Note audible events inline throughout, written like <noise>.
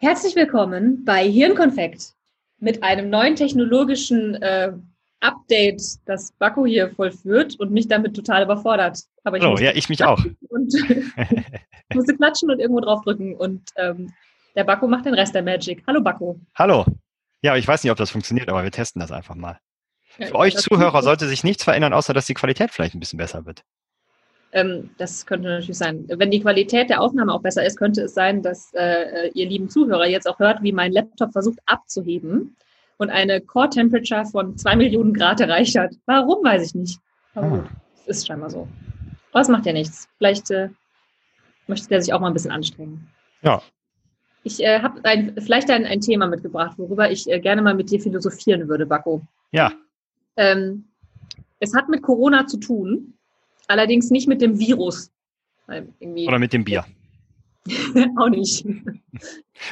Herzlich willkommen bei Hirnkonfekt mit einem neuen technologischen äh, Update, das Baku hier vollführt und mich damit total überfordert. Aber ich oh, ja, ich mich auch. Und <laughs> musste klatschen und irgendwo draufdrücken und ähm, der Baku macht den Rest der Magic. Hallo Baku. Hallo. Ja, ich weiß nicht, ob das funktioniert, aber wir testen das einfach mal. Für euch Zuhörer sollte sich nichts verändern, außer dass die Qualität vielleicht ein bisschen besser wird. Ähm, das könnte natürlich sein. Wenn die Qualität der Aufnahme auch besser ist, könnte es sein, dass äh, ihr lieben Zuhörer jetzt auch hört, wie mein Laptop versucht abzuheben und eine Core Temperature von zwei Millionen Grad erreicht hat. Warum, weiß ich nicht. Aber ah. gut, es ist scheinbar so. Aber es macht ja nichts. Vielleicht äh, möchte der sich auch mal ein bisschen anstrengen. Ja. Ich äh, habe vielleicht ein, ein Thema mitgebracht, worüber ich äh, gerne mal mit dir philosophieren würde, Bakko. Ja. Ähm, es hat mit Corona zu tun Allerdings nicht mit dem Virus. Oder mit dem Bier. <laughs> auch nicht.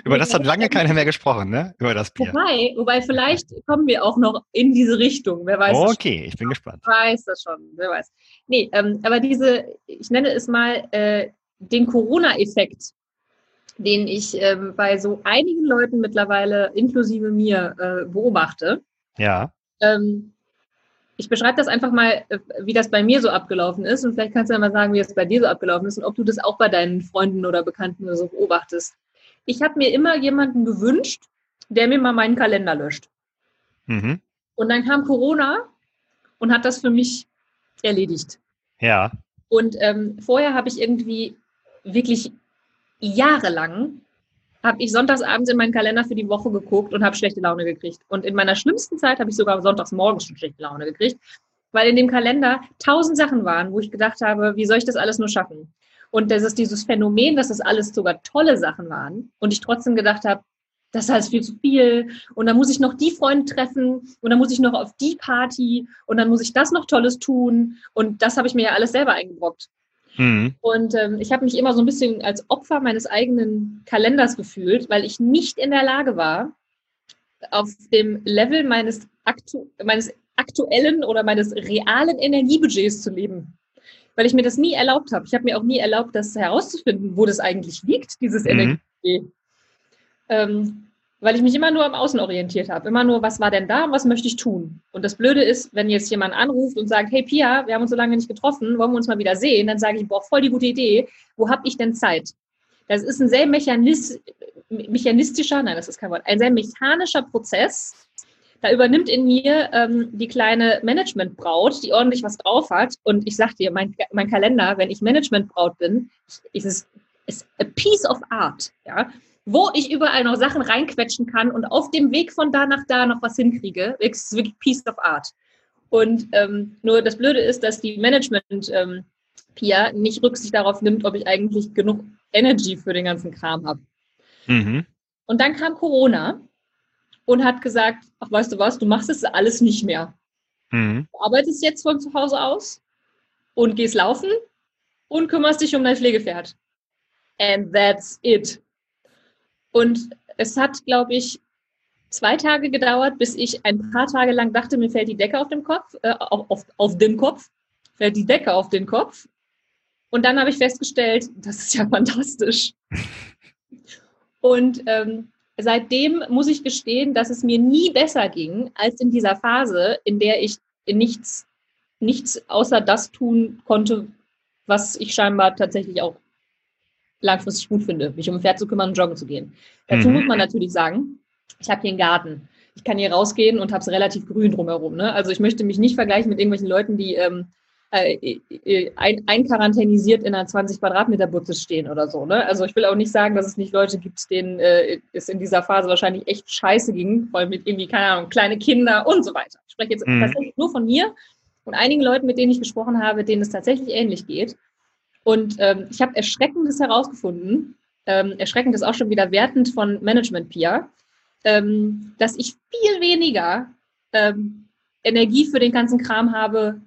Über das hat lange keiner mehr gesprochen, ne? Über das Bier. Wobei, wobei vielleicht kommen wir auch noch in diese Richtung. Wer weiß. Okay, ich bin gespannt. Wer weiß das schon, wer weiß. Nee, ähm, aber diese, ich nenne es mal äh, den Corona-Effekt, den ich ähm, bei so einigen Leuten mittlerweile, inklusive mir, äh, beobachte. Ja. Ähm, ich beschreibe das einfach mal, äh, wie das bei mir so abgelaufen ist. Und vielleicht kannst du ja mal sagen, wie es bei dir so abgelaufen ist und ob du das auch bei deinen Freunden oder Bekannten oder so beobachtest. Ich habe mir immer jemanden gewünscht, der mir mal meinen Kalender löscht. Mhm. Und dann kam Corona und hat das für mich erledigt. Ja. Und ähm, vorher habe ich irgendwie wirklich jahrelang habe ich sonntagsabends in meinen Kalender für die Woche geguckt und habe schlechte Laune gekriegt. Und in meiner schlimmsten Zeit habe ich sogar sonntags morgens schon schlechte Laune gekriegt, weil in dem Kalender tausend Sachen waren, wo ich gedacht habe, wie soll ich das alles nur schaffen? Und das ist dieses Phänomen, dass das alles sogar tolle Sachen waren und ich trotzdem gedacht habe, das ist alles viel zu viel und dann muss ich noch die Freunde treffen und dann muss ich noch auf die Party und dann muss ich das noch Tolles tun und das habe ich mir ja alles selber eingebrockt. Mhm. Und ähm, ich habe mich immer so ein bisschen als Opfer meines eigenen Kalenders gefühlt, weil ich nicht in der Lage war, auf dem Level meines, aktu meines aktuellen oder meines realen Energiebudgets zu leben. Weil ich mir das nie erlaubt habe. Ich habe mir auch nie erlaubt, das herauszufinden, wo das eigentlich liegt, dieses mhm. Energiebudget. Ähm, weil ich mich immer nur am Außen orientiert habe. Immer nur, was war denn da und was möchte ich tun? Und das Blöde ist, wenn jetzt jemand anruft und sagt, hey Pia, wir haben uns so lange nicht getroffen, wollen wir uns mal wieder sehen? Dann sage ich, boah, voll die gute Idee. Wo habe ich denn Zeit? Das ist ein sehr mechanis mechanistischer, nein, das ist kein Wort, ein sehr mechanischer Prozess. Da übernimmt in mir ähm, die kleine Managementbraut, die ordentlich was drauf hat. Und ich sag dir, mein, mein Kalender, wenn ich Managementbraut bin, ist es ist a piece of art. Ja? Wo ich überall noch Sachen reinquetschen kann und auf dem Weg von da nach da noch was hinkriege. Es ist wirklich Piece of Art. Und ähm, nur das Blöde ist, dass die Management ähm, Pia nicht Rücksicht darauf nimmt, ob ich eigentlich genug Energy für den ganzen Kram habe. Mhm. Und dann kam Corona und hat gesagt, ach weißt du was, du machst es alles nicht mehr. Mhm. Du arbeitest jetzt von zu Hause aus und gehst laufen und kümmerst dich um dein Pflegepferd. And that's it. Und es hat, glaube ich, zwei Tage gedauert, bis ich ein paar Tage lang dachte, mir fällt die Decke auf den Kopf, äh, auf, auf, auf den Kopf, fällt die Decke auf den Kopf. Und dann habe ich festgestellt, das ist ja fantastisch. Und ähm, seitdem muss ich gestehen, dass es mir nie besser ging als in dieser Phase, in der ich nichts, nichts außer das tun konnte, was ich scheinbar tatsächlich auch langfristig gut finde, mich um ein Pferd zu kümmern und joggen zu gehen. Dazu mhm. muss man natürlich sagen, ich habe hier einen Garten. Ich kann hier rausgehen und habe es relativ grün drumherum. Ne? Also ich möchte mich nicht vergleichen mit irgendwelchen Leuten, die ähm, äh, äh ein, einquarantänisiert in einer 20 Quadratmeter Butze stehen oder so. Ne? Also ich will auch nicht sagen, dass es nicht Leute gibt, denen äh, es in dieser Phase wahrscheinlich echt scheiße ging, vor allem mit irgendwie, keine Ahnung, kleine Kinder und so weiter. Ich spreche jetzt mhm. tatsächlich nur von mir und einigen Leuten, mit denen ich gesprochen habe, denen es tatsächlich ähnlich geht. Und ähm, ich habe Erschreckendes herausgefunden, ähm, erschreckend ist auch schon wieder wertend von Management Peer, ähm, dass ich viel weniger ähm, Energie für den ganzen Kram habe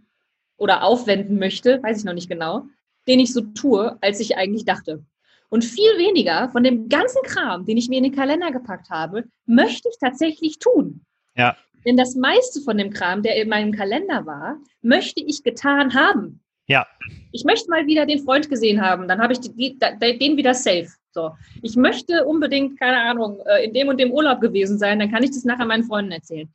oder aufwenden möchte, weiß ich noch nicht genau, den ich so tue, als ich eigentlich dachte. Und viel weniger von dem ganzen Kram, den ich mir in den Kalender gepackt habe, möchte ich tatsächlich tun. Ja. Denn das meiste von dem Kram, der in meinem Kalender war, möchte ich getan haben. Ja. Ich möchte mal wieder den Freund gesehen haben, dann habe ich die, die, den wieder safe. So. Ich möchte unbedingt, keine Ahnung, äh, in dem und dem Urlaub gewesen sein, dann kann ich das nachher meinen Freunden erzählen.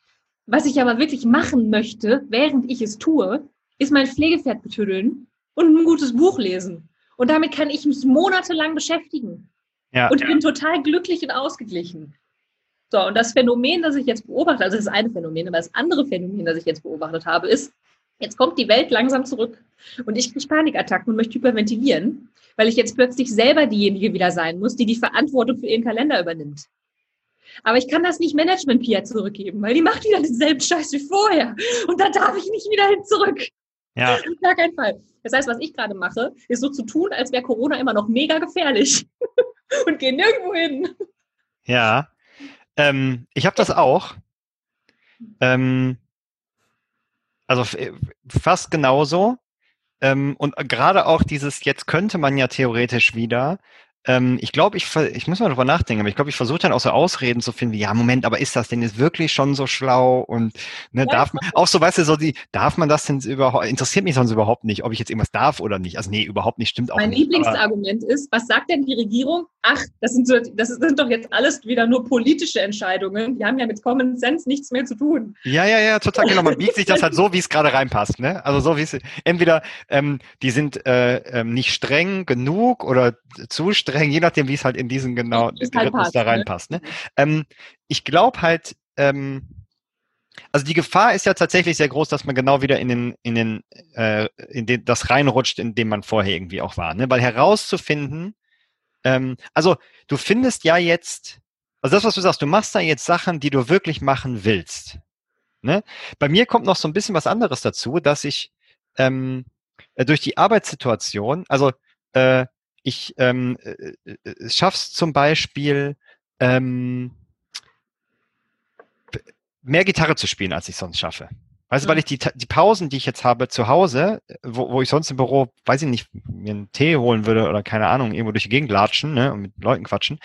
Was ich aber wirklich machen möchte, während ich es tue, ist mein Pflegepferd betüddeln und ein gutes Buch lesen. Und damit kann ich mich monatelang beschäftigen. Ja, und ich ja. bin total glücklich und ausgeglichen. So, und das Phänomen, das ich jetzt beobachte, also das ist eine Phänomen, aber das andere Phänomen, das ich jetzt beobachtet habe, ist, jetzt kommt die Welt langsam zurück und ich kriege Panikattacken und möchte hyperventilieren, weil ich jetzt plötzlich selber diejenige wieder sein muss, die die Verantwortung für ihren Kalender übernimmt. Aber ich kann das nicht Management Pia zurückgeben, weil die macht wieder denselben Scheiß wie vorher. Und da darf ich nicht wieder hin zurück. Ja. Gar keinen Fall. Das heißt, was ich gerade mache, ist so zu tun, als wäre Corona immer noch mega gefährlich <laughs> und gehe nirgendwo hin. Ja. Ähm, ich habe das auch. Ähm, also fast genauso. Ähm, und gerade auch dieses, jetzt könnte man ja theoretisch wieder, ähm, ich glaube, ich, ich muss mal drüber nachdenken, aber ich glaube, ich versuche dann auch so Ausreden zu finden, wie, ja, Moment, aber ist das denn jetzt wirklich schon so schlau? Und ne, ja, darf man, auch so, weißt du, so die, darf man das denn überhaupt, interessiert mich sonst überhaupt nicht, ob ich jetzt irgendwas darf oder nicht. Also nee, überhaupt nicht, stimmt auch mein nicht. Mein Lieblingsargument ist, was sagt denn die Regierung? Ach, das sind, so, das sind doch jetzt alles wieder nur politische Entscheidungen. Die haben ja mit Common Sense nichts mehr zu tun. Ja, ja, ja, total genau. Man biegt sich das halt so, wie es gerade reinpasst. Ne? Also so wie es, entweder ähm, die sind äh, ähm, nicht streng genug oder zu streng, je nachdem, wie es halt in diesen genau halt Rhythmus passt, da ne? reinpasst. Ne? Ähm, ich glaube halt, ähm, also die Gefahr ist ja tatsächlich sehr groß, dass man genau wieder in den, in den, äh, in den, das reinrutscht, in dem man vorher irgendwie auch war. Ne? Weil herauszufinden, ähm, also du findest ja jetzt, also das, was du sagst, du machst da jetzt Sachen, die du wirklich machen willst. Ne? Bei mir kommt noch so ein bisschen was anderes dazu, dass ich ähm, äh, durch die Arbeitssituation, also äh, ich ähm, äh, äh schaff's zum Beispiel, ähm, mehr Gitarre zu spielen, als ich sonst schaffe. Weißt du, weil mhm. ich die, die Pausen, die ich jetzt habe zu Hause, wo, wo ich sonst im Büro, weiß ich nicht, mir einen Tee holen würde oder keine Ahnung, irgendwo durch die Gegend latschen ne, und mit Leuten quatschen,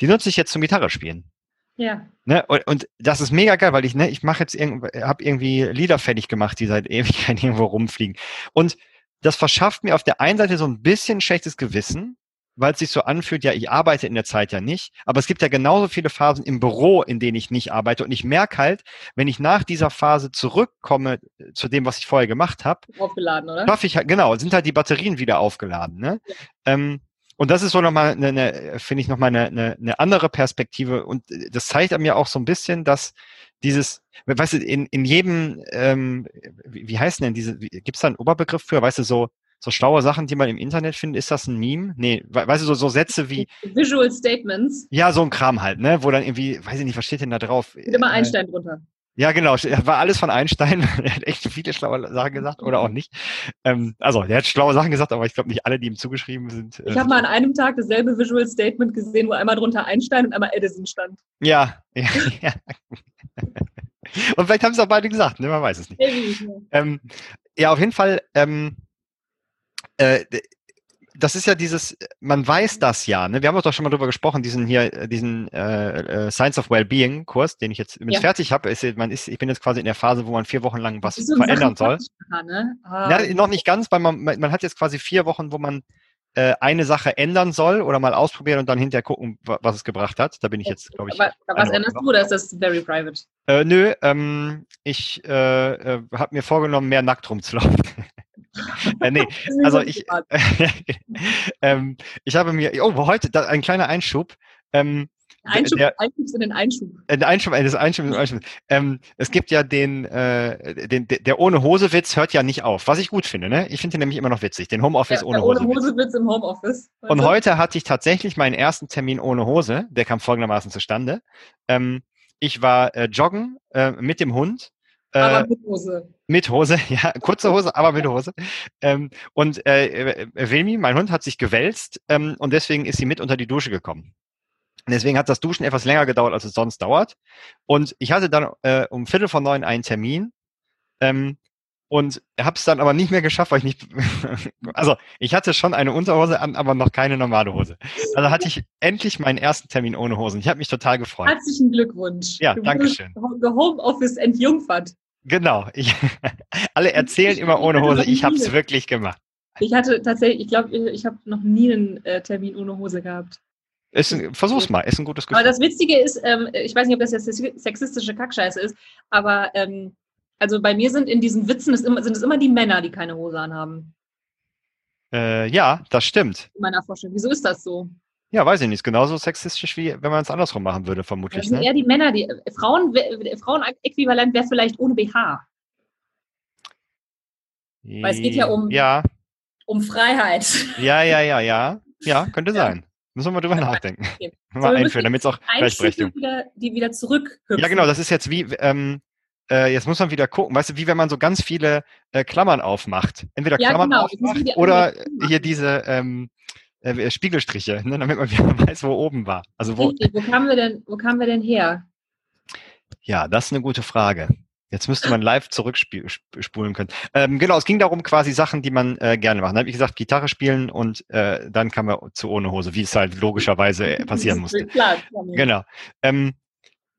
die nutze ich jetzt zum Gitarre spielen. Ja. Ne, und, und das ist mega geil, weil ich, ne, ich mache jetzt irgendwie, habe irgendwie Lieder fertig gemacht, die seit Ewigkeit <laughs> irgendwo rumfliegen. Und das verschafft mir auf der einen Seite so ein bisschen schlechtes Gewissen, weil es sich so anfühlt, ja, ich arbeite in der Zeit ja nicht, aber es gibt ja genauso viele Phasen im Büro, in denen ich nicht arbeite und ich merke halt, wenn ich nach dieser Phase zurückkomme äh, zu dem, was ich vorher gemacht habe, aufgeladen, oder? Schaffe ich halt, genau, sind halt die Batterien wieder aufgeladen, ne? Ja. Ähm, und das ist so nochmal, eine, eine, finde ich, nochmal eine, eine, eine andere Perspektive. Und äh, das zeigt mir auch so ein bisschen, dass dieses, weißt du, in, in jedem, ähm, wie, wie heißt denn diese, gibt es da einen Oberbegriff für, weißt du, so so schlaue Sachen, die man im Internet findet, ist das ein Meme? Nee, weißt du, so, so Sätze wie. <laughs> Visual Statements. Ja, so ein Kram halt, ne? Wo dann irgendwie, weiß ich nicht, was steht denn da drauf? Steht immer äh, Einstein drunter. Ja, genau. War alles von Einstein. <laughs> er hat echt viele schlaue Sachen gesagt oder auch nicht. Ähm, also, er hat schlaue Sachen gesagt, aber ich glaube nicht alle, die ihm zugeschrieben sind. Äh, ich habe mal an einem Tag dasselbe Visual Statement gesehen, wo einmal drunter Einstein und einmal Edison stand. Ja, <laughs> ja, ja. Und vielleicht haben sie auch beide gesagt, ne? man weiß es nicht. Ähm, ja, auf jeden Fall. Ähm, äh, das ist ja dieses, man weiß das ja, ne? Wir haben doch schon mal drüber gesprochen, diesen hier, äh, diesen äh, äh, Science of Wellbeing Kurs, den ich jetzt ja. fertig habe. Ist, man ist, ich bin jetzt quasi in der Phase, wo man vier Wochen lang was so verändern soll. Ne? Ah. Ja, noch nicht ganz, weil man, man hat jetzt quasi vier Wochen, wo man äh, eine Sache ändern soll oder mal ausprobieren und dann hinterher gucken, was es gebracht hat. Da bin ich jetzt, glaube ich. Aber, was änderst du oder ist das very private? Äh, nö, ähm, ich äh, äh, habe mir vorgenommen, mehr nackt rumzulaufen. <laughs> äh, nee, <laughs> also ich, <laughs> ähm, ich habe mir, oh, heute, da, ein kleiner Einschub. Ähm, Einschub, der, Einschub in den Einschub. Äh, der Einschub, das Einschub, Einschub. Ähm, es gibt ja den, äh, den, der ohne Hose Witz hört ja nicht auf, was ich gut finde. Ne? Ich finde den nämlich immer noch witzig, den Homeoffice ja, ohne Hose. Ohne Hose Witz im Homeoffice. Also. Und heute hatte ich tatsächlich meinen ersten Termin ohne Hose. Der kam folgendermaßen zustande. Ähm, ich war äh, joggen äh, mit dem Hund aber äh, mit Hose. Mit Hose, <laughs> ja, kurze Hose, aber mit Hose. Ähm, und äh, äh, Wilmi, mein Hund, hat sich gewälzt ähm, und deswegen ist sie mit unter die Dusche gekommen. Und deswegen hat das Duschen etwas länger gedauert, als es sonst dauert. Und ich hatte dann äh, um Viertel vor neun einen Termin. Ähm, und habe es dann aber nicht mehr geschafft, weil ich nicht, <laughs> also ich hatte schon eine Unterhose an, aber noch keine normale Hose. Also hatte ich endlich meinen ersten Termin ohne Hosen. Ich habe mich total gefreut. Herzlichen Glückwunsch. Ja, danke schön. Homeoffice entjungfert. Genau. Ich, <laughs> alle erzählen immer ohne Hose. Ich habe es wirklich gemacht. Ich hatte tatsächlich, ich glaube, ich habe noch nie einen äh, Termin ohne Hose gehabt. Ist ein, versuch's mal, ist ein gutes Gefühl. Aber das Witzige ist, ähm, ich weiß nicht, ob das jetzt sexistische Kackscheiße ist, aber ähm, also bei mir sind in diesen Witzen immer, sind es immer die Männer, die keine Hose anhaben. Äh, ja, das stimmt. In meiner Vorstellung. Wieso ist das so? Ja, weiß ich nicht. Genauso sexistisch, wie wenn man es andersrum machen würde, vermutlich. Das sind ne? eher die Männer, die Frauen, Frauen-Äquivalent wäre vielleicht ohne BH. Weil es geht ja um, ja. um Freiheit. Ja, ja, ja, ja. Ja, könnte ja. sein. Müssen wir mal drüber nachdenken. <laughs> Okay. mal so, einführen, damit es auch Gleichberechtigung. Wieder, die wieder zurück. Ja, genau. Das ist jetzt wie, ähm, äh, jetzt muss man wieder gucken, weißt du, wie wenn man so ganz viele äh, Klammern aufmacht. Entweder ja, Klammern genau. aufmacht oder hier diese ähm, äh, Spiegelstriche, ne, damit man wieder <laughs> weiß, wo oben war. Also wo, Richtig. wo kamen wir denn, wo kamen wir denn her? Ja, das ist eine gute Frage. Jetzt müsste man <laughs> live zurückspulen können. Ähm, genau, es ging darum, quasi Sachen, die man äh, gerne macht. Dann habe ich gesagt, Gitarre spielen und äh, dann kam er zu ohne Hose, wie es halt logischerweise <laughs> passieren musste. Klar, klar. Genau. Ähm,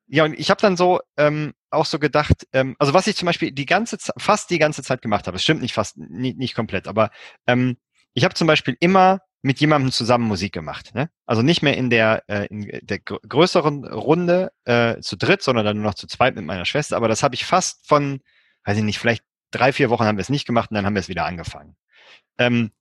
ja, und ich habe dann so ähm, auch so gedacht, ähm, also was ich zum Beispiel die ganze Zeit, fast die ganze Zeit gemacht habe, es stimmt nicht fast, nicht, nicht komplett, aber ähm, ich habe zum Beispiel immer mit jemandem zusammen Musik gemacht. Ne? Also nicht mehr in der, äh, in der größeren Runde äh, zu dritt, sondern dann nur noch zu zweit mit meiner Schwester. Aber das habe ich fast von, weiß ich nicht, vielleicht drei, vier Wochen haben wir es nicht gemacht und dann haben wir es wieder angefangen. Ähm,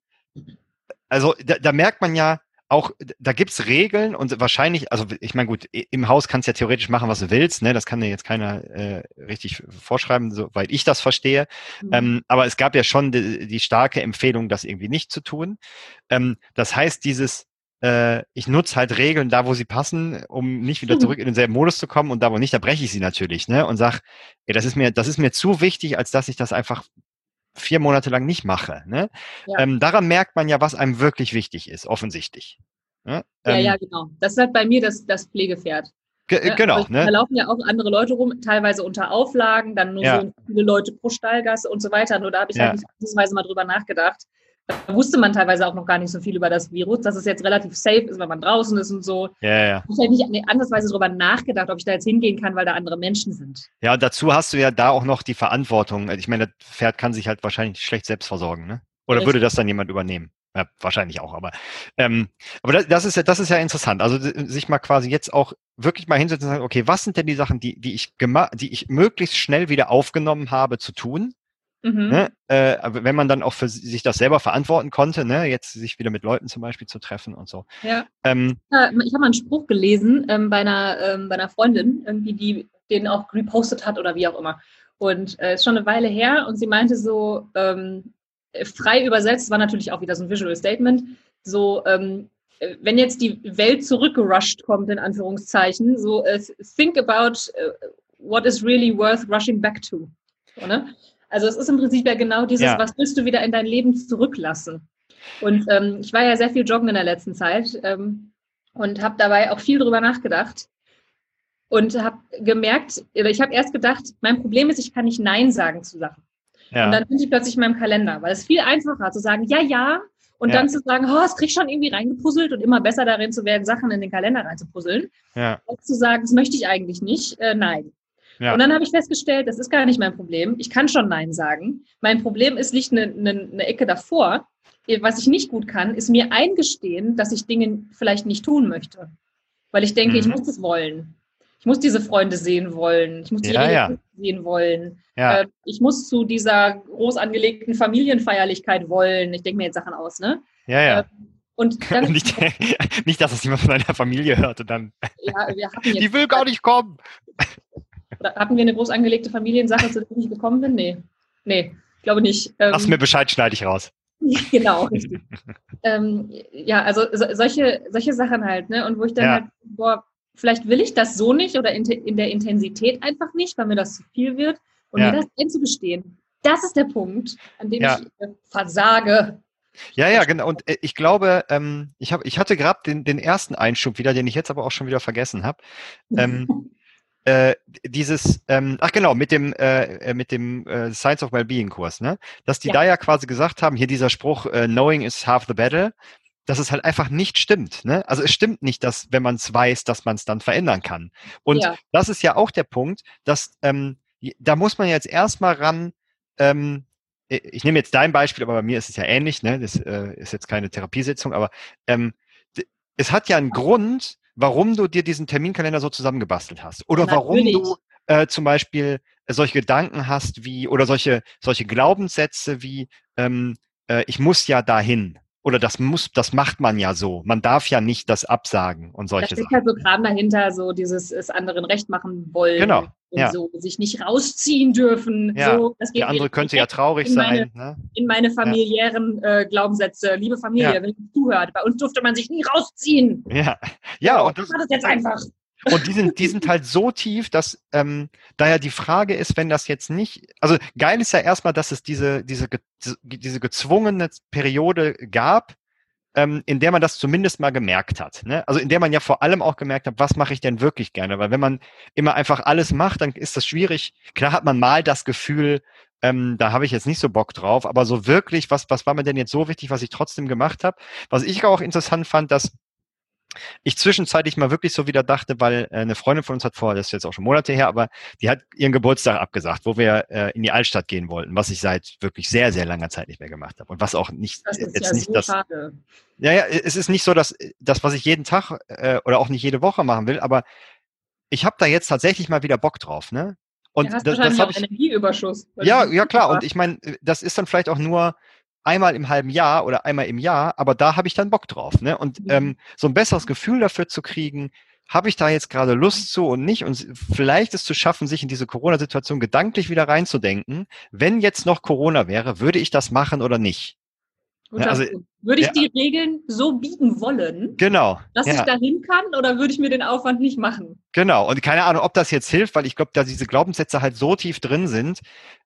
also da, da merkt man ja, auch, da gibt's Regeln und wahrscheinlich, also ich meine, gut, im Haus kannst du ja theoretisch machen, was du willst, ne? Das kann dir jetzt keiner äh, richtig vorschreiben, soweit ich das verstehe. Mhm. Ähm, aber es gab ja schon die, die, starke Empfehlung, das irgendwie nicht zu tun. Ähm, das heißt, dieses äh, ich nutze halt Regeln da, wo sie passen, um nicht wieder mhm. zurück in denselben Modus zu kommen und da, wo nicht, da breche ich sie natürlich, ne? Und sag, ey, das ist mir, das ist mir zu wichtig, als dass ich das einfach vier Monate lang nicht mache. Ne? Ja. Ähm, daran merkt man ja, was einem wirklich wichtig ist, offensichtlich. Ne? Ja, ähm, ja, genau. Das ist halt bei mir das, das Pflegepferd. Ge ja, genau. Ne? Da laufen ja auch andere Leute rum, teilweise unter Auflagen, dann nur ja. so viele Leute pro Stallgasse und so weiter. Nur da habe ich ja. halt nicht mal drüber nachgedacht. Da wusste man teilweise auch noch gar nicht so viel über das Virus, dass es jetzt relativ safe ist, wenn man draußen ist und so. Ja, ja. Ich habe nicht andersweise darüber nachgedacht, ob ich da jetzt hingehen kann, weil da andere Menschen sind. Ja, und dazu hast du ja da auch noch die Verantwortung. Ich meine, das Pferd kann sich halt wahrscheinlich schlecht selbst versorgen, ne? Oder Richtig. würde das dann jemand übernehmen? Ja, wahrscheinlich auch, aber ähm, aber das, das, ist ja das ist ja interessant. Also sich mal quasi jetzt auch wirklich mal hinsetzen und sagen, okay, was sind denn die Sachen, die die ich gemacht, die ich möglichst schnell wieder aufgenommen habe zu tun? Mhm. Ne? Äh, wenn man dann auch für sich das selber verantworten konnte, ne? jetzt sich wieder mit Leuten zum Beispiel zu treffen und so. Ja. Ähm, ich habe mal einen Spruch gelesen ähm, bei, einer, ähm, bei einer Freundin, irgendwie, die den auch repostet hat oder wie auch immer. Und äh, ist schon eine Weile her und sie meinte so, ähm, frei übersetzt, war natürlich auch wieder so ein Visual Statement, so, ähm, wenn jetzt die Welt zurückgerusht kommt, in Anführungszeichen, so uh, think about uh, what is really worth rushing back to. So, ne? Also es ist im Prinzip ja genau dieses, ja. was willst du wieder in dein Leben zurücklassen? Und ähm, ich war ja sehr viel joggen in der letzten Zeit ähm, und habe dabei auch viel drüber nachgedacht und habe gemerkt, ich habe erst gedacht, mein Problem ist, ich kann nicht Nein sagen zu Sachen. Ja. Und dann bin ich plötzlich in meinem Kalender, weil es viel einfacher zu sagen, ja, ja, und ja. dann zu sagen, oh, es krieg schon irgendwie reingepuzzelt und immer besser darin zu werden, Sachen in den Kalender reinzupuzzeln. Ja. Als zu sagen, das möchte ich eigentlich nicht, äh, nein. Ja. Und dann habe ich festgestellt, das ist gar nicht mein Problem. Ich kann schon Nein sagen. Mein Problem ist nicht eine, eine, eine Ecke davor. Was ich nicht gut kann, ist mir eingestehen, dass ich Dinge vielleicht nicht tun möchte. Weil ich denke, mhm. ich muss es wollen. Ich muss diese Freunde sehen wollen. Ich muss die ja, ja. sehen wollen. Ja. Äh, ich muss zu dieser groß angelegten Familienfeierlichkeit wollen. Ich denke mir jetzt Sachen aus, ne? Ja, ja. Äh, und <laughs> dann, nicht, <laughs> nicht, dass es jemand von deiner Familie hört und dann. Ja, wir hatten <laughs> jetzt, die will gar nicht kommen. Oder hatten wir eine groß angelegte Familiensache, zu der ich gekommen bin? Nee. Nee, glaube nicht. Ähm, Lass mir Bescheid, schneide ich raus. <laughs> genau, ähm, ja, also so, solche, solche Sachen halt, ne? Und wo ich dann ja. halt, boah, vielleicht will ich das so nicht oder in, in, der Intensität einfach nicht, weil mir das zu viel wird. Und ja. mir das einzugestehen, das ist der Punkt, an dem ja. ich äh, versage. Ja, ja, genau. Und äh, ich glaube, ähm, ich, hab, ich hatte gerade den, den ersten Einschub wieder, den ich jetzt aber auch schon wieder vergessen habe. Ähm, <laughs> äh, dieses, ähm, ach genau, mit dem, äh, äh, mit dem äh, Science of Wellbeing Kurs, ne? Dass die ja. da ja quasi gesagt haben, hier dieser Spruch, äh, knowing is half the battle, dass es halt einfach nicht stimmt. Ne? Also es stimmt nicht, dass wenn man es weiß, dass man es dann verändern kann. Und ja. das ist ja auch der Punkt, dass ähm, da muss man jetzt erstmal ran, ähm, ich nehme jetzt dein Beispiel, aber bei mir ist es ja ähnlich, ne? Das äh, ist jetzt keine Therapiesitzung, aber ähm, es hat ja einen Grund, warum du dir diesen Terminkalender so zusammengebastelt hast. Oder Natürlich. warum du äh, zum Beispiel solche Gedanken hast wie, oder solche, solche Glaubenssätze wie, ähm, äh, ich muss ja dahin oder das muss, das macht man ja so. Man darf ja nicht das absagen und solche Sachen. Da ist halt so Kram dahinter, so dieses es anderen recht machen wollen. Genau. Und ja. so sich nicht rausziehen dürfen. Ja. So, das geht Der andere könnte ja traurig meine, sein. Ne? In meine familiären ja. äh, Glaubenssätze. Liebe Familie, wenn ihr zuhört, bei uns durfte man sich nie rausziehen. Ja, ja. Und das, das jetzt einfach. Und die sind, die sind halt so tief, dass ähm, daher die Frage ist, wenn das jetzt nicht, also geil ist ja erstmal, dass es diese, diese, diese gezwungene Periode gab, ähm, in der man das zumindest mal gemerkt hat. Ne? Also in der man ja vor allem auch gemerkt hat, was mache ich denn wirklich gerne? Weil wenn man immer einfach alles macht, dann ist das schwierig. Klar hat man mal das Gefühl, ähm, da habe ich jetzt nicht so Bock drauf, aber so wirklich, was, was war mir denn jetzt so wichtig, was ich trotzdem gemacht habe? Was ich auch interessant fand, dass ich zwischenzeitlich mal wirklich so wieder dachte, weil äh, eine Freundin von uns hat vor, das ist jetzt auch schon Monate her, aber die hat ihren Geburtstag abgesagt, wo wir äh, in die Altstadt gehen wollten, was ich seit wirklich sehr, sehr langer Zeit nicht mehr gemacht habe. Und was auch nicht das ist jetzt ja nicht so das. Schade. Ja, ja, es ist nicht so, dass das, was ich jeden Tag äh, oder auch nicht jede Woche machen will, aber ich habe da jetzt tatsächlich mal wieder Bock drauf, ne? Und ja, das, das habe ich. Energieüberschuss. Ja, ja klar. Und ich meine, das ist dann vielleicht auch nur einmal im halben Jahr oder einmal im Jahr, aber da habe ich dann Bock drauf. Ne? Und mhm. ähm, so ein besseres Gefühl dafür zu kriegen, habe ich da jetzt gerade Lust zu und nicht und vielleicht es zu schaffen, sich in diese Corona-Situation gedanklich wieder reinzudenken. Wenn jetzt noch Corona wäre, würde ich das machen oder nicht? Ja, also, würde ich ja. die Regeln so biegen wollen, genau, dass ja. ich dahin kann oder würde ich mir den Aufwand nicht machen? Genau, und keine Ahnung, ob das jetzt hilft, weil ich glaube, da diese Glaubenssätze halt so tief drin sind.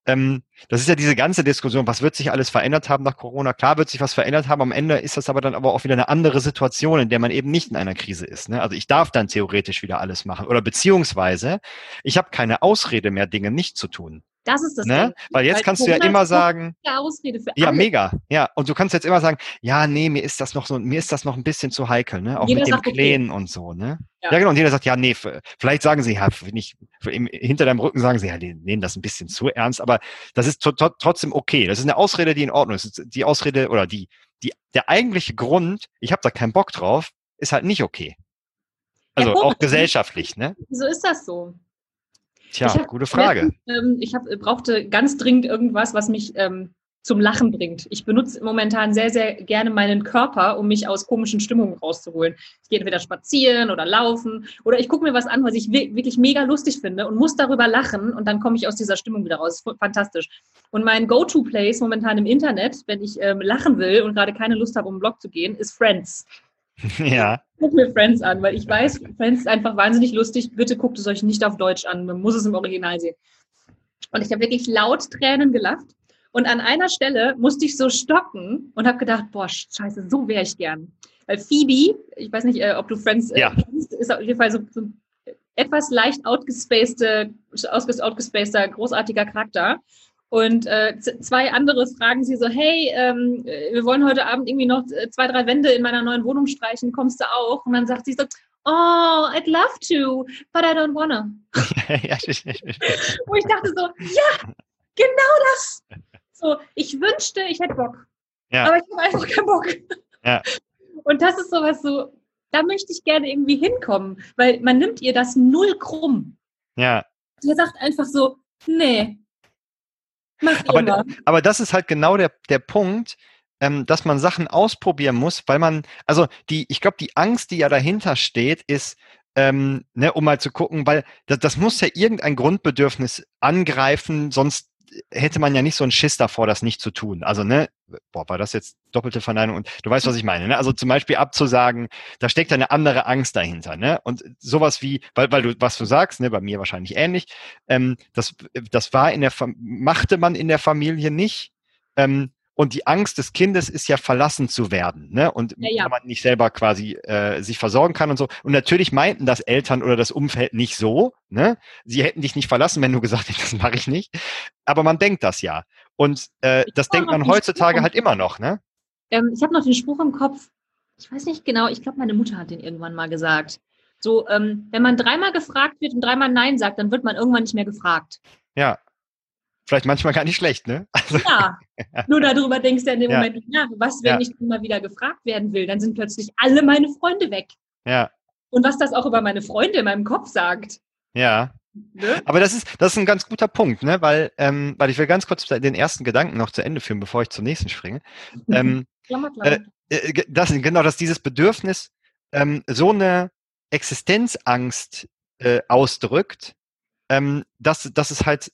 Ähm, das ist ja diese ganze Diskussion, was wird sich alles verändert haben nach Corona? Klar wird sich was verändert haben, am Ende ist das aber dann aber auch wieder eine andere Situation, in der man eben nicht in einer Krise ist. Ne? Also ich darf dann theoretisch wieder alles machen oder beziehungsweise ich habe keine Ausrede mehr, Dinge nicht zu tun. Das ist das ne? Weil jetzt Weil kannst Corona du ja immer sagen, Ausrede für ja, alle. mega, ja. Und du kannst jetzt immer sagen, ja, nee, mir ist das noch so, mir ist das noch ein bisschen zu heikel, ne? Auch jeder mit dem Klänen okay. und so, ne? Ja. ja. genau. Und jeder sagt, ja, nee, vielleicht sagen sie, ja, nicht, hinter deinem Rücken sagen sie, ja, die nehmen das ein bisschen zu ernst, aber das ist trotzdem okay. Das ist eine Ausrede, die in Ordnung ist. Die Ausrede oder die, die, der eigentliche Grund, ich habe da keinen Bock drauf, ist halt nicht okay. Also ja, auch gesellschaftlich, ne? Wieso ist das so? Tja, hab, gute Frage. Ähm, ich hab, brauchte ganz dringend irgendwas, was mich ähm, zum Lachen bringt. Ich benutze momentan sehr, sehr gerne meinen Körper, um mich aus komischen Stimmungen rauszuholen. Ich gehe entweder spazieren oder laufen oder ich gucke mir was an, was ich wirklich mega lustig finde und muss darüber lachen und dann komme ich aus dieser Stimmung wieder raus. Fantastisch. Und mein Go-To-Place momentan im Internet, wenn ich ähm, lachen will und gerade keine Lust habe, um den Blog zu gehen, ist Friends. Ja. Guck mir Friends an, weil ich weiß, Friends ist einfach wahnsinnig lustig. Bitte guckt es euch nicht auf Deutsch an. Man muss es im Original sehen. Und ich habe wirklich laut Tränen gelacht. Und an einer Stelle musste ich so stocken und habe gedacht, boah, scheiße, so wäre ich gern. Weil Phoebe, ich weiß nicht, äh, ob du Friends äh, ja. kennst, ist auf jeden Fall so, so etwas leicht outgespacede, outgespaceder, großartiger Charakter. Und äh, zwei andere fragen sie so, hey, ähm, wir wollen heute Abend irgendwie noch äh, zwei, drei Wände in meiner neuen Wohnung streichen, kommst du auch? Und dann sagt sie so, oh, I'd love to, but I don't wanna. <laughs> Wo ich dachte so, ja, genau das. So, ich wünschte, ich hätte Bock. Ja. Aber ich habe einfach keinen Bock. Ja. Und das ist sowas so, da möchte ich gerne irgendwie hinkommen, weil man nimmt ihr das null krumm. Ja. Ihr sagt einfach so, nee, aber, aber das ist halt genau der, der Punkt, ähm, dass man Sachen ausprobieren muss, weil man, also die, ich glaube, die Angst, die ja dahinter steht, ist, ähm, ne, um mal zu gucken, weil das, das muss ja irgendein Grundbedürfnis angreifen, sonst hätte man ja nicht so einen Schiss davor, das nicht zu tun. Also, ne, boah, war das jetzt doppelte Verneinung? Und du weißt, was ich meine, ne? Also zum Beispiel abzusagen, da steckt eine andere Angst dahinter, ne? Und sowas wie, weil, weil du, was du sagst, ne, bei mir wahrscheinlich ähnlich, ähm, das, das war in der, machte man in der Familie nicht. Ähm, und die Angst des Kindes ist ja verlassen zu werden, ne? Und ja, ja. wenn man nicht selber quasi äh, sich versorgen kann und so. Und natürlich meinten das Eltern oder das Umfeld nicht so, ne? Sie hätten dich nicht verlassen, wenn du gesagt hättest, das mache ich nicht. Aber man denkt das ja. Und äh, das denkt man heutzutage halt immer noch, ne? Ähm, ich habe noch den Spruch im Kopf. Ich weiß nicht genau. Ich glaube, meine Mutter hat den irgendwann mal gesagt. So, ähm, wenn man dreimal gefragt wird und dreimal Nein sagt, dann wird man irgendwann nicht mehr gefragt. Ja. Vielleicht manchmal gar nicht schlecht, ne? <laughs> Also, ja, nur darüber denkst du ja in dem ja. Moment nach. Was, wenn ja. ich immer wieder gefragt werden will? Dann sind plötzlich alle meine Freunde weg. Ja. Und was das auch über meine Freunde in meinem Kopf sagt. Ja. Ne? Aber das ist, das ist ein ganz guter Punkt, ne? weil, ähm, weil ich will ganz kurz den ersten Gedanken noch zu Ende führen, bevor ich zum nächsten springe. Ähm, klammer, klammer. Äh, äh das, genau, dass dieses Bedürfnis ähm, so eine Existenzangst äh, ausdrückt, ähm, dass, dass es halt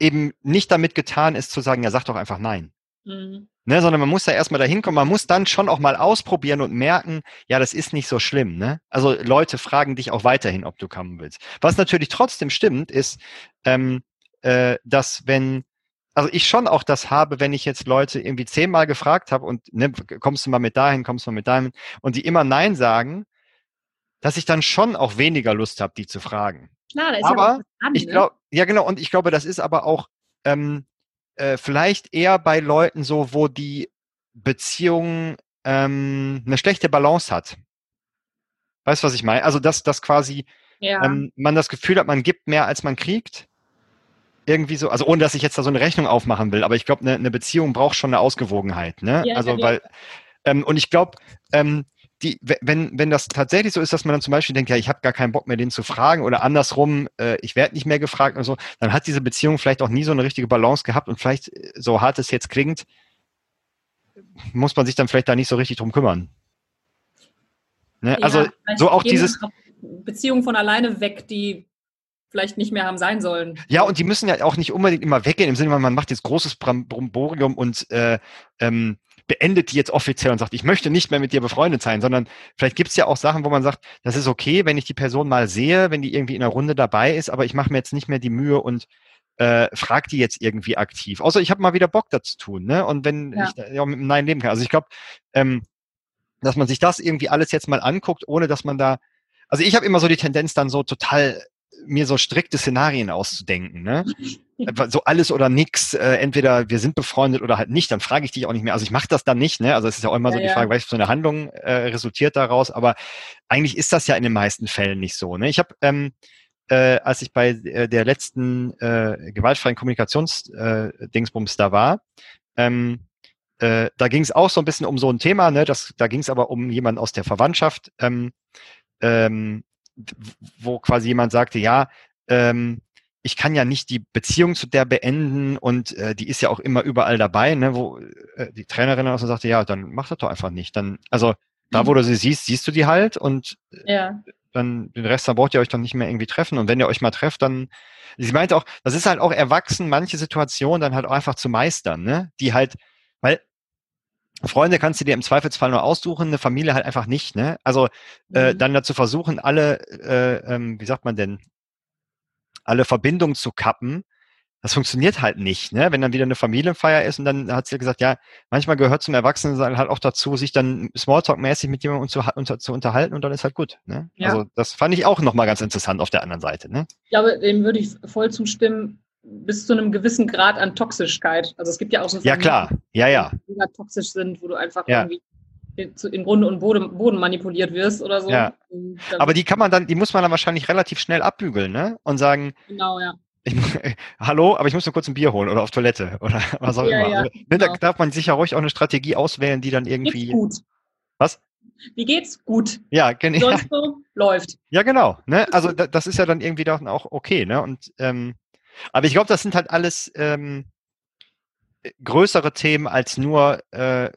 eben nicht damit getan ist zu sagen, ja, sag doch einfach nein. Mhm. Ne, sondern man muss da erstmal dahin kommen, man muss dann schon auch mal ausprobieren und merken, ja, das ist nicht so schlimm. Ne? Also Leute fragen dich auch weiterhin, ob du kommen willst. Was natürlich trotzdem stimmt, ist, ähm, äh, dass wenn, also ich schon auch das habe, wenn ich jetzt Leute irgendwie zehnmal gefragt habe und ne, kommst du mal mit dahin, kommst du mal mit dahin und die immer Nein sagen, dass ich dann schon auch weniger Lust habe, die zu fragen. Klar, da ist aber ja an, ich glaube, ne? ja genau, und ich glaube, das ist aber auch ähm, äh, vielleicht eher bei Leuten so, wo die Beziehung ähm, eine schlechte Balance hat. Weißt du, was ich meine? Also, dass, dass quasi ja. ähm, man das Gefühl hat, man gibt mehr, als man kriegt. Irgendwie so, also ohne dass ich jetzt da so eine Rechnung aufmachen will, aber ich glaube, eine, eine Beziehung braucht schon eine Ausgewogenheit. Ne? Ja, also, weil, ähm, und ich glaube, ähm, die, wenn, wenn das tatsächlich so ist, dass man dann zum Beispiel denkt, ja, ich habe gar keinen Bock mehr, den zu fragen oder andersrum, äh, ich werde nicht mehr gefragt oder so, dann hat diese Beziehung vielleicht auch nie so eine richtige Balance gehabt und vielleicht, äh, so hart es jetzt klingt, muss man sich dann vielleicht da nicht so richtig drum kümmern. Ne? Ja, also so auch dieses Beziehungen von alleine weg, die vielleicht nicht mehr haben sein sollen. Ja, und die müssen ja auch nicht unbedingt immer weggehen, im Sinne, man macht jetzt großes Bromborium und äh, ähm, beendet die jetzt offiziell und sagt, ich möchte nicht mehr mit dir befreundet sein, sondern vielleicht gibt es ja auch Sachen, wo man sagt, das ist okay, wenn ich die Person mal sehe, wenn die irgendwie in einer Runde dabei ist, aber ich mache mir jetzt nicht mehr die Mühe und äh, frag die jetzt irgendwie aktiv. Außer ich habe mal wieder Bock dazu tun, ne? Und wenn ja. ich ja, mit einem Nein leben kann. Also ich glaube, ähm, dass man sich das irgendwie alles jetzt mal anguckt, ohne dass man da. Also ich habe immer so die Tendenz, dann so total mir so strikte Szenarien auszudenken. Ne? So alles oder nix, äh, entweder wir sind befreundet oder halt nicht, dann frage ich dich auch nicht mehr. Also ich mache das dann nicht, ne? Also es ist ja auch immer ja, so die Frage, ja. was für eine Handlung äh, resultiert daraus, aber eigentlich ist das ja in den meisten Fällen nicht so. Ne? Ich habe, ähm, äh, als ich bei äh, der letzten äh, gewaltfreien Kommunikationsdingsbums äh, da war, ähm, äh, da ging es auch so ein bisschen um so ein Thema, ne? Das, da ging es aber um jemanden aus der Verwandtschaft, ähm, ähm, wo quasi jemand sagte, ja, ähm, ich kann ja nicht die Beziehung zu der beenden und äh, die ist ja auch immer überall dabei, ne, wo äh, die Trainerin dann sagte, ja, dann mach das doch einfach nicht. Dann, also da, wo mhm. du sie siehst, siehst du die halt und äh, ja. dann den Rest, da braucht ihr euch dann nicht mehr irgendwie treffen. Und wenn ihr euch mal trefft, dann, sie meinte auch, das ist halt auch erwachsen, manche Situationen dann halt auch einfach zu meistern, ne? Die halt, weil Freunde kannst du dir im Zweifelsfall nur aussuchen, eine Familie halt einfach nicht, ne? Also äh, mhm. dann dazu versuchen, alle, äh, ähm, wie sagt man denn, alle Verbindungen zu kappen, das funktioniert halt nicht, ne? Wenn dann wieder eine Familienfeier ist und dann hat sie gesagt, ja, manchmal gehört zum Erwachsenen halt auch dazu, sich dann Smalltalk-mäßig mit jemandem zu, unter, zu unterhalten und dann ist halt gut. Ne? Ja. Also das fand ich auch nochmal ganz interessant auf der anderen Seite. Ne? Ich glaube, dem würde ich voll zustimmen, bis zu einem gewissen Grad an Toxischkeit. Also es gibt ja auch so ja klar, ja ja, die toxisch sind, wo du einfach ja. irgendwie in Grunde und Boden, Boden manipuliert wirst oder so. Ja. Aber die kann man dann, die muss man dann wahrscheinlich relativ schnell abbügeln, ne? Und sagen, genau, ja. Ich, <laughs> hallo, aber ich muss nur kurz ein Bier holen oder auf Toilette <laughs> oder was auch ja, immer. Ja, also, genau. Da darf man sicher ruhig auch eine Strategie auswählen, die dann irgendwie. Geht's gut. Was? Wie geht's? Gut. Ja, genau. Sonst so läuft. Ja, genau. Ne? Also das ist ja dann irgendwie dann auch okay, ne? Und ähm, aber ich glaube, das sind halt alles ähm, größere Themen als nur äh,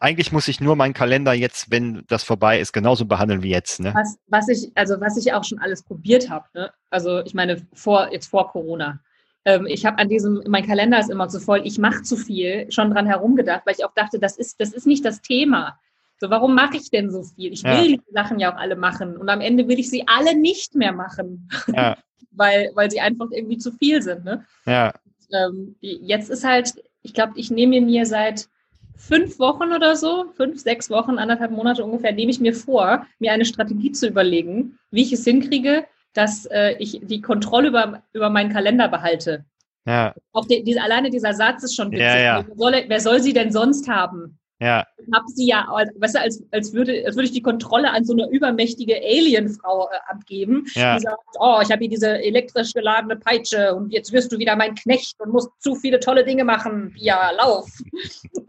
eigentlich muss ich nur meinen Kalender jetzt, wenn das vorbei ist, genauso behandeln wie jetzt. Ne? Was, was ich, also was ich auch schon alles probiert habe, ne? also ich meine, vor, jetzt vor Corona. Ähm, ich habe an diesem, mein Kalender ist immer zu voll, ich mache zu viel, schon dran herumgedacht, weil ich auch dachte, das ist, das ist nicht das Thema. So, warum mache ich denn so viel? Ich will ja. die Sachen ja auch alle machen und am Ende will ich sie alle nicht mehr machen, ja. <laughs> weil, weil sie einfach irgendwie zu viel sind. Ne? Ja. Ähm, jetzt ist halt, ich glaube, ich nehme mir seit fünf Wochen oder so, fünf, sechs Wochen, anderthalb Monate ungefähr, nehme ich mir vor, mir eine Strategie zu überlegen, wie ich es hinkriege, dass äh, ich die Kontrolle über, über meinen Kalender behalte. Ja. Auch die, die, alleine dieser Satz ist schon witzig. Ja, ja. Wer, soll, wer soll sie denn sonst haben? Ja. habe sie ja, weißt du, als, als, würde, als würde ich die Kontrolle an so eine übermächtige Alienfrau äh, abgeben, ja. die sagt, oh, ich habe hier diese elektrisch geladene Peitsche und jetzt wirst du wieder mein Knecht und musst zu viele tolle Dinge machen. Ja, lauf. <laughs>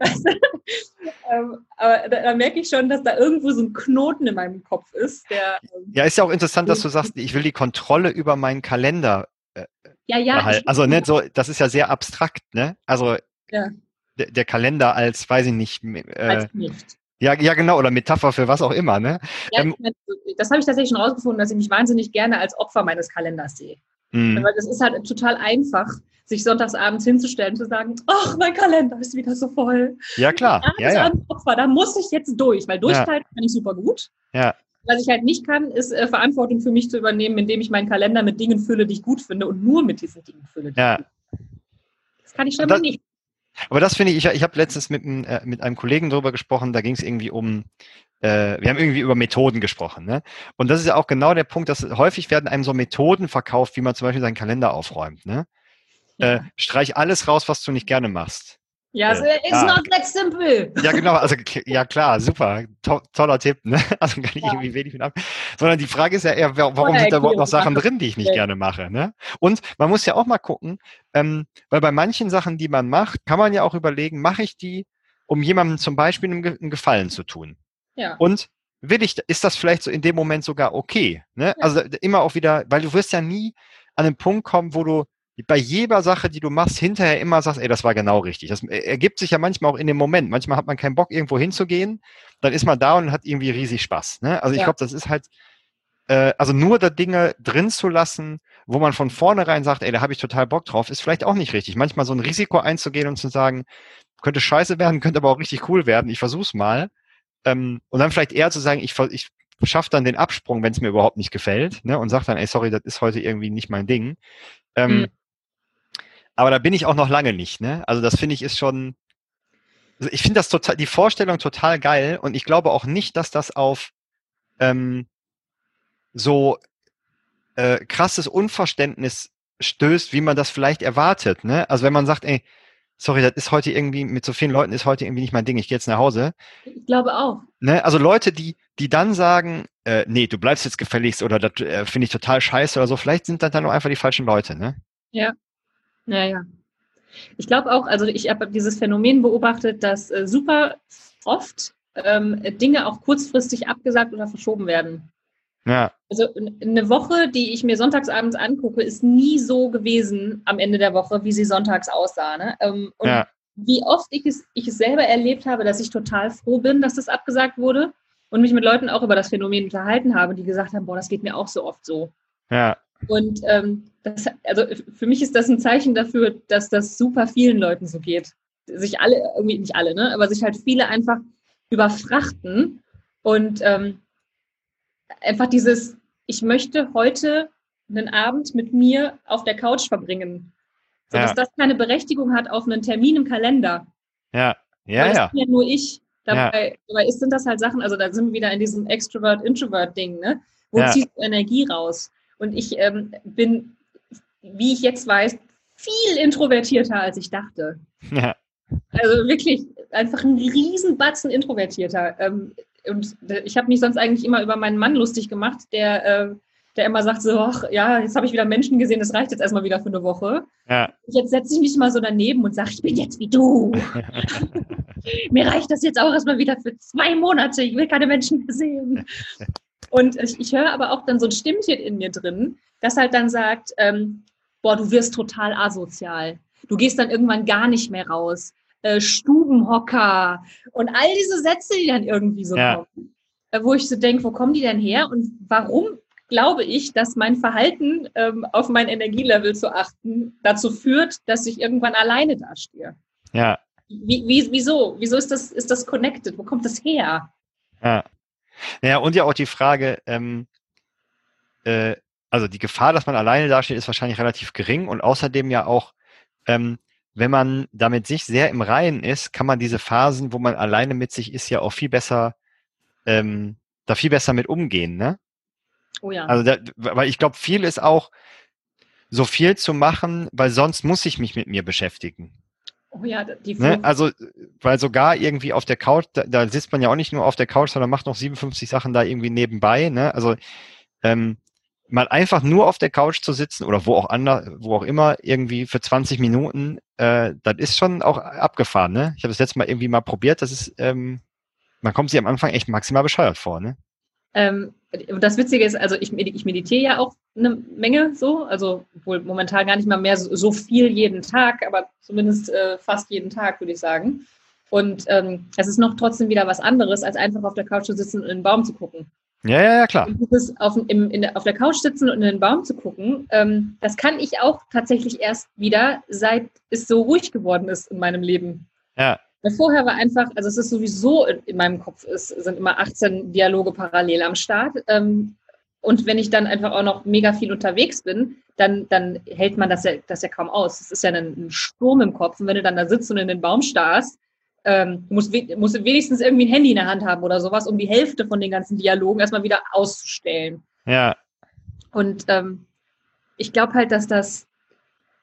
ähm, aber da, da, merke ich schon, dass da irgendwo so ein Knoten in meinem Kopf ist. Der, ähm, ja, ist ja auch interessant, dass du sagst, ich will die Kontrolle über meinen Kalender äh, ja, ja. Behalten. Also ne, so, das ist ja sehr abstrakt, ne? Also ja der, der Kalender als, weiß ich nicht, äh, als nicht. Ja, ja, genau, oder Metapher für was auch immer, ne? Ja, ähm, das habe ich tatsächlich schon rausgefunden, dass ich mich wahnsinnig gerne als Opfer meines Kalenders sehe. Mhm. Weil das ist halt total einfach, sich sonntagsabends hinzustellen und zu sagen, ach, mein Kalender ist wieder so voll. Ja, klar. Ja, ja. Opfer, da muss ich jetzt durch, weil durchhalten ja. kann ich super gut. Ja. Was ich halt nicht kann, ist äh, Verantwortung für mich zu übernehmen, indem ich meinen Kalender mit Dingen fülle, die ich gut finde und nur mit diesen Dingen fülle. ja. Das kann ich schon mal nicht. Aber das finde ich, ich, ich habe letztens mit, äh, mit einem Kollegen darüber gesprochen, da ging es irgendwie um, äh, wir haben irgendwie über Methoden gesprochen. Ne? Und das ist ja auch genau der Punkt, dass häufig werden einem so Methoden verkauft, wie man zum Beispiel seinen Kalender aufräumt. Ne? Ja. Äh, streich alles raus, was du nicht gerne machst. Ja, äh, it's ja. not that simple. Ja, genau, also ja klar, super, to toller Tipp, ne? <laughs> Also kann ich ja. irgendwie wenig mit ab. Sondern die Frage ist ja eher, warum sind da überhaupt noch Sachen drin, die ich nicht gerne mache, ne? Und man muss ja auch mal gucken, ähm, weil bei manchen Sachen, die man macht, kann man ja auch überlegen, mache ich die, um jemandem zum Beispiel einen, Gefallen zu tun? Ja. Und will ich, ist das vielleicht so in dem Moment sogar okay? Ne? Ja. Also immer auch wieder, weil du wirst ja nie an den Punkt kommen, wo du bei jeder Sache, die du machst, hinterher immer sagst, ey, das war genau richtig. Das ergibt sich ja manchmal auch in dem Moment. Manchmal hat man keinen Bock, irgendwo hinzugehen, dann ist man da und hat irgendwie riesig Spaß. Ne? Also ich ja. glaube, das ist halt, äh, also nur da Dinge drin zu lassen, wo man von vornherein sagt, ey, da habe ich total Bock drauf, ist vielleicht auch nicht richtig. Manchmal so ein Risiko einzugehen und zu sagen, könnte scheiße werden, <laughs> könnte aber auch richtig cool werden, ich versuch's mal. Ähm, und dann vielleicht eher zu sagen, ich, ich schaffe dann den Absprung, wenn es mir überhaupt nicht gefällt, ne? und sag dann, ey, sorry, das ist heute irgendwie nicht mein Ding. Ähm, mhm. Aber da bin ich auch noch lange nicht. Ne? Also das finde ich ist schon. Also ich finde das total, die Vorstellung total geil und ich glaube auch nicht, dass das auf ähm, so äh, krasses Unverständnis stößt, wie man das vielleicht erwartet. Ne? Also wenn man sagt, ey, sorry, das ist heute irgendwie, mit so vielen Leuten ist heute irgendwie nicht mein Ding, ich gehe jetzt nach Hause. Ich glaube auch. Ne? Also Leute, die, die dann sagen, äh, nee, du bleibst jetzt gefälligst oder das äh, finde ich total scheiße oder so, vielleicht sind das dann nur einfach die falschen Leute, ne? Ja. Naja. Ich glaube auch, also ich habe dieses Phänomen beobachtet, dass äh, super oft ähm, Dinge auch kurzfristig abgesagt oder verschoben werden. Ja. Also eine Woche, die ich mir sonntagsabends angucke, ist nie so gewesen am Ende der Woche, wie sie sonntags aussah. Ne? Ähm, und ja. wie oft ich es, ich es selber erlebt habe, dass ich total froh bin, dass das abgesagt wurde und mich mit Leuten auch über das Phänomen unterhalten habe, die gesagt haben, boah, das geht mir auch so oft so. Ja. Und ähm, das, also für mich ist das ein Zeichen dafür, dass das super vielen Leuten so geht. Sich alle, irgendwie nicht alle, ne? aber sich halt viele einfach überfrachten und ähm, einfach dieses, ich möchte heute einen Abend mit mir auf der Couch verbringen. So, ja. dass das keine Berechtigung hat auf einen Termin im Kalender. Ja, ja, Weil ja. Das bin ja nur ich. Dabei, ja. dabei sind das halt Sachen, also da sind wir wieder in diesem Extrovert-Introvert-Ding, ne? Wo ja. ziehst du Energie raus? Und ich ähm, bin, wie ich jetzt weiß, viel introvertierter, als ich dachte. Ja. Also wirklich einfach ein Riesenbatzen introvertierter. Ähm, und ich habe mich sonst eigentlich immer über meinen Mann lustig gemacht, der, äh, der immer sagt so, ach ja, jetzt habe ich wieder Menschen gesehen, das reicht jetzt erstmal wieder für eine Woche. Ja. Jetzt setze ich mich mal so daneben und sage, ich bin jetzt wie du. <laughs> Mir reicht das jetzt auch erstmal wieder für zwei Monate. Ich will keine Menschen mehr sehen. <laughs> Und ich, ich höre aber auch dann so ein Stimmchen in mir drin, das halt dann sagt, ähm, boah, du wirst total asozial. Du gehst dann irgendwann gar nicht mehr raus. Äh, Stubenhocker und all diese Sätze, die dann irgendwie so ja. kommen. Äh, wo ich so denke, wo kommen die denn her und warum glaube ich, dass mein Verhalten ähm, auf mein Energielevel zu achten dazu führt, dass ich irgendwann alleine dastehe. Ja. Wie, wie, wieso? Wieso ist das, ist das connected? Wo kommt das her? Ja. Naja, und ja auch die Frage, ähm, äh, also die Gefahr, dass man alleine dasteht, ist wahrscheinlich relativ gering und außerdem ja auch, ähm, wenn man damit sich sehr im Reinen ist, kann man diese Phasen, wo man alleine mit sich ist, ja auch viel besser, ähm, da viel besser mit umgehen, ne? Oh ja. Also, da, weil ich glaube, viel ist auch, so viel zu machen, weil sonst muss ich mich mit mir beschäftigen. Oh ja, die ne? Also, weil sogar irgendwie auf der Couch, da, da, sitzt man ja auch nicht nur auf der Couch, sondern macht noch 57 Sachen da irgendwie nebenbei. Ne? Also ähm, mal einfach nur auf der Couch zu sitzen oder wo auch anders, wo auch immer, irgendwie für 20 Minuten, äh, das ist schon auch abgefahren, ne? Ich habe das letzte Mal irgendwie mal probiert, das ist, ähm, man kommt sich am Anfang echt maximal bescheuert vor, ne? Ähm, das Witzige ist, also ich, ich meditiere ja auch eine Menge so, also wohl momentan gar nicht mal mehr so, so viel jeden Tag, aber zumindest äh, fast jeden Tag, würde ich sagen. Und ähm, es ist noch trotzdem wieder was anderes, als einfach auf der Couch zu sitzen und in den Baum zu gucken. Ja, ja, ja, klar. Auf, im, in, auf der Couch sitzen und in den Baum zu gucken, ähm, das kann ich auch tatsächlich erst wieder, seit es so ruhig geworden ist in meinem Leben. Ja. Weil vorher war einfach, also es ist sowieso in meinem Kopf, es sind immer 18 Dialoge parallel am Start. Ähm, und wenn ich dann einfach auch noch mega viel unterwegs bin, dann, dann hält man das ja, das ja kaum aus. Es ist ja ein, ein Sturm im Kopf. Und wenn du dann da sitzt und in den Baum starrst, ähm, du musst, musst wenigstens irgendwie ein Handy in der Hand haben oder sowas, um die Hälfte von den ganzen Dialogen erstmal wieder auszustellen. Ja. Und ähm, ich glaube halt, dass das,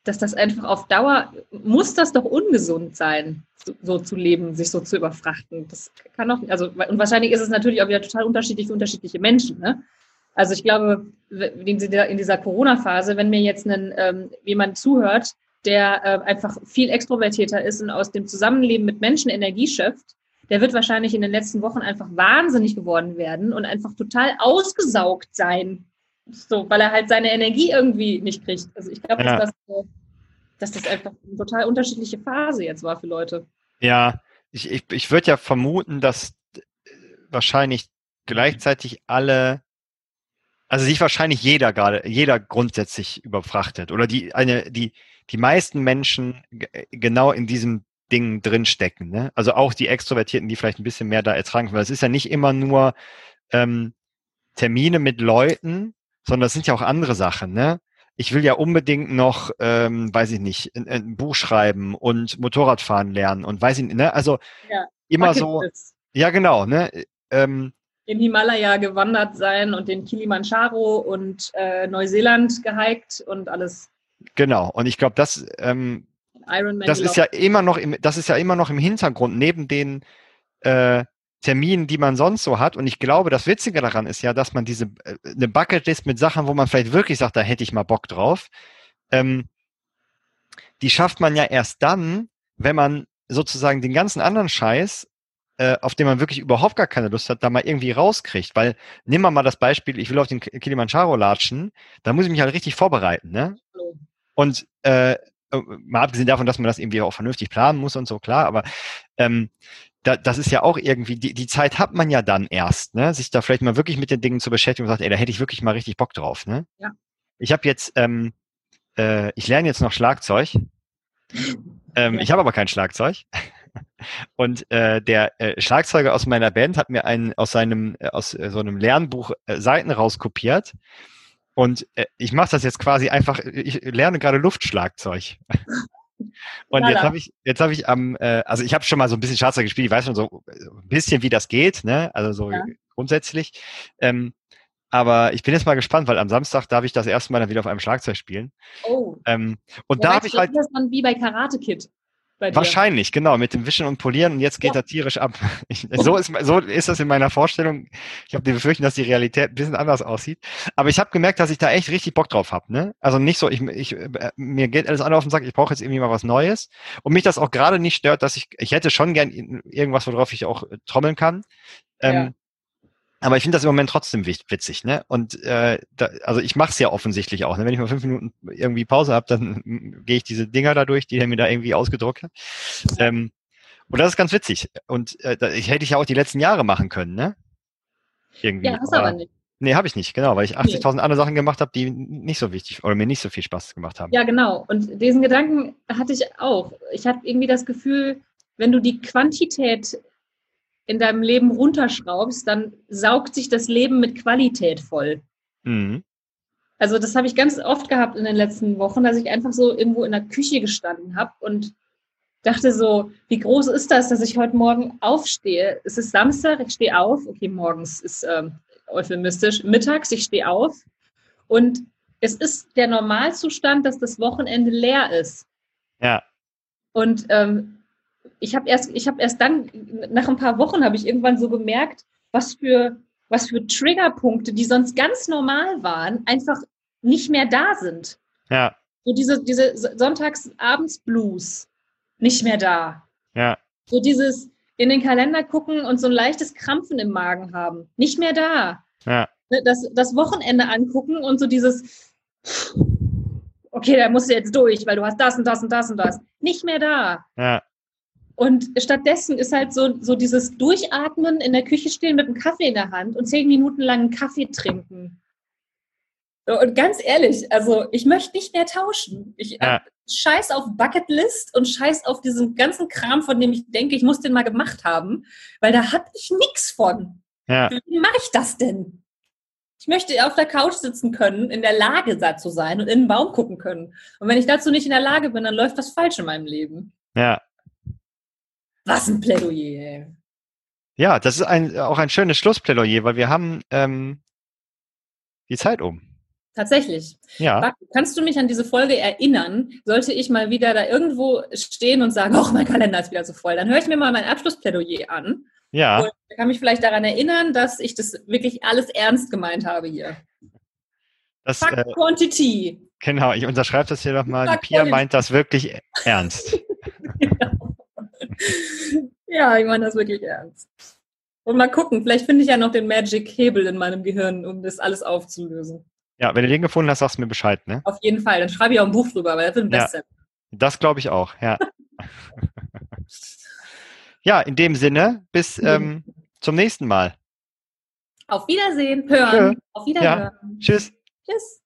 dass das einfach auf Dauer, muss das doch ungesund sein, so, zu leben, sich so zu überfrachten. Das kann doch, also, und wahrscheinlich ist es natürlich auch wieder total unterschiedlich für unterschiedliche Menschen, ne? Also ich glaube, in dieser Corona-Phase, wenn mir jetzt ein, ähm, jemand zuhört, der äh, einfach viel extrovertierter ist und aus dem Zusammenleben mit Menschen Energie schöpft, der wird wahrscheinlich in den letzten Wochen einfach wahnsinnig geworden werden und einfach total ausgesaugt sein. So, weil er halt seine Energie irgendwie nicht kriegt. Also ich glaube, ja. dass, das, dass das einfach eine total unterschiedliche Phase jetzt war für Leute. Ja, ich, ich, ich würde ja vermuten, dass wahrscheinlich gleichzeitig alle, also sich wahrscheinlich jeder gerade, jeder grundsätzlich überfrachtet oder die eine, die, die meisten Menschen genau in diesem Ding drinstecken. Ne? Also auch die Extrovertierten, die vielleicht ein bisschen mehr da ertragen, weil es ist ja nicht immer nur ähm, Termine mit Leuten, sondern es sind ja auch andere Sachen. Ne? Ich will ja unbedingt noch, ähm, weiß ich nicht, ein, ein Buch schreiben und Motorradfahren lernen und weiß ich nicht, ne? Also ja, immer so. Ja, genau, ne? Ähm, in Himalaya gewandert sein und den Kilimanjaro und äh, Neuseeland gehiked und alles. Genau, und ich glaube, das, ähm, das ist ja immer noch im, das ist ja immer noch im Hintergrund, neben den äh, Terminen, die man sonst so hat. Und ich glaube, das Witzige daran ist ja, dass man diese äh, eine Bucketlist mit Sachen, wo man vielleicht wirklich sagt, da hätte ich mal Bock drauf, ähm, die schafft man ja erst dann, wenn man sozusagen den ganzen anderen Scheiß äh, auf den man wirklich überhaupt gar keine Lust hat, da mal irgendwie rauskriegt. Weil, nimm mal das Beispiel, ich will auf den Kilimanjaro latschen, da muss ich mich halt richtig vorbereiten, ne? Und äh, äh, mal abgesehen davon, dass man das irgendwie auch vernünftig planen muss und so, klar, aber ähm, da, das ist ja auch irgendwie, die, die Zeit hat man ja dann erst, ne? sich da vielleicht mal wirklich mit den Dingen zu beschäftigen und sagt, ey, da hätte ich wirklich mal richtig Bock drauf. Ne? Ja. Ich habe jetzt, ähm, äh, ich lerne jetzt noch Schlagzeug. ähm, ja. Ich habe aber kein Schlagzeug. <laughs> Und äh, der äh, Schlagzeuger aus meiner Band hat mir einen aus seinem äh, aus äh, so einem Lernbuch äh, Seiten rauskopiert. Und äh, ich mache das jetzt quasi einfach. Ich lerne gerade Luftschlagzeug. Und Lala. jetzt habe ich jetzt habe ich am äh, also ich habe schon mal so ein bisschen Schlagzeug gespielt. Ich weiß schon so ein bisschen wie das geht, ne? Also so ja. grundsätzlich. Ähm, aber ich bin jetzt mal gespannt, weil am Samstag darf ich das erste Mal dann wieder auf einem Schlagzeug spielen. Oh. Ähm, und ja, da habe ich halt. Das dann wie bei Karate Kid. Wahrscheinlich, genau, mit dem Wischen und Polieren und jetzt geht ja. er tierisch ab. <laughs> Ich, so, ist, so ist das in meiner Vorstellung. Ich habe die Befürchtung, dass die Realität ein bisschen anders aussieht. Aber ich habe gemerkt, dass ich da echt richtig Bock drauf habe. Ne? Also nicht so, ich, ich, äh, mir geht alles andere auf den Sack, ich brauche jetzt irgendwie mal was Neues. Und mich das auch gerade nicht stört, dass ich, ich hätte schon gern irgendwas, worauf ich auch äh, trommeln kann. Ähm, ja. Aber ich finde das im Moment trotzdem witzig, ne? Und äh, da, also ich mache es ja offensichtlich auch. Ne? Wenn ich mal fünf Minuten irgendwie Pause habe, dann <laughs> gehe ich diese Dinger da durch, die er mir da irgendwie ausgedruckt hat. Ähm, und das ist ganz witzig. Und äh, da, ich hätte ich ja auch die letzten Jahre machen können, ne? Irgendwie. Ja, hast aber, aber nicht. Nee, habe ich nicht, genau, weil ich 80.000 nee. andere Sachen gemacht habe, die nicht so wichtig oder mir nicht so viel Spaß gemacht haben. Ja, genau. Und diesen Gedanken hatte ich auch. Ich hatte irgendwie das Gefühl, wenn du die Quantität in deinem Leben runterschraubst, dann saugt sich das Leben mit Qualität voll. Mhm. Also das habe ich ganz oft gehabt in den letzten Wochen, dass ich einfach so irgendwo in der Küche gestanden habe und dachte so, wie groß ist das, dass ich heute Morgen aufstehe? Es ist Samstag, ich stehe auf, okay, morgens ist ähm, euphemistisch, mittags, ich stehe auf und es ist der Normalzustand, dass das Wochenende leer ist. Ja. Und ähm, ich habe erst, ich habe erst dann, nach ein paar Wochen habe ich irgendwann so gemerkt, was für, was für Triggerpunkte, die sonst ganz normal waren, einfach nicht mehr da sind. Ja. So diese, diese Sonntagsabends-Blues, nicht mehr da. Ja. So dieses in den Kalender gucken und so ein leichtes Krampfen im Magen haben, nicht mehr da. Ja. Ne, das, das Wochenende angucken und so dieses, okay, da musst du jetzt durch, weil du hast das und das und das und das. Nicht mehr da. Ja. Und stattdessen ist halt so, so dieses Durchatmen, in der Küche stehen mit einem Kaffee in der Hand und zehn Minuten lang einen Kaffee trinken. Und ganz ehrlich, also ich möchte nicht mehr tauschen. Ich ja. scheiß auf Bucketlist und scheiß auf diesen ganzen Kram, von dem ich denke, ich muss den mal gemacht haben, weil da habe ich nichts von. Ja. Wie mache ich das denn? Ich möchte auf der Couch sitzen können, in der Lage da zu sein und in den Baum gucken können. Und wenn ich dazu nicht in der Lage bin, dann läuft was falsch in meinem Leben. Ja. Was ein Plädoyer. Ja, das ist ein, auch ein schönes Schlussplädoyer, weil wir haben ähm, die Zeit um. Tatsächlich. Ja. Kannst du mich an diese Folge erinnern? Sollte ich mal wieder da irgendwo stehen und sagen, oh, mein Kalender ist wieder so voll, dann höre ich mir mal mein Abschlussplädoyer an. Ja. Und kann mich vielleicht daran erinnern, dass ich das wirklich alles ernst gemeint habe hier. Das, Fuck äh, Quantity. Genau, ich unterschreibe das hier nochmal. Die Pia meint das wirklich ernst. <laughs> ja, ich meine das wirklich ernst. Und mal gucken, vielleicht finde ich ja noch den Magic-Hebel in meinem Gehirn, um das alles aufzulösen. Ja, wenn du den gefunden hast, sagst du mir Bescheid, ne? Auf jeden Fall. Dann schreibe ich auch ein Buch drüber, weil das wird ein ja, Das glaube ich auch, ja. <laughs> ja, in dem Sinne, bis ähm, zum nächsten Mal. Auf Wiedersehen, hören. Tschö. Auf Wiederhören. Ja. Tschüss. Tschüss.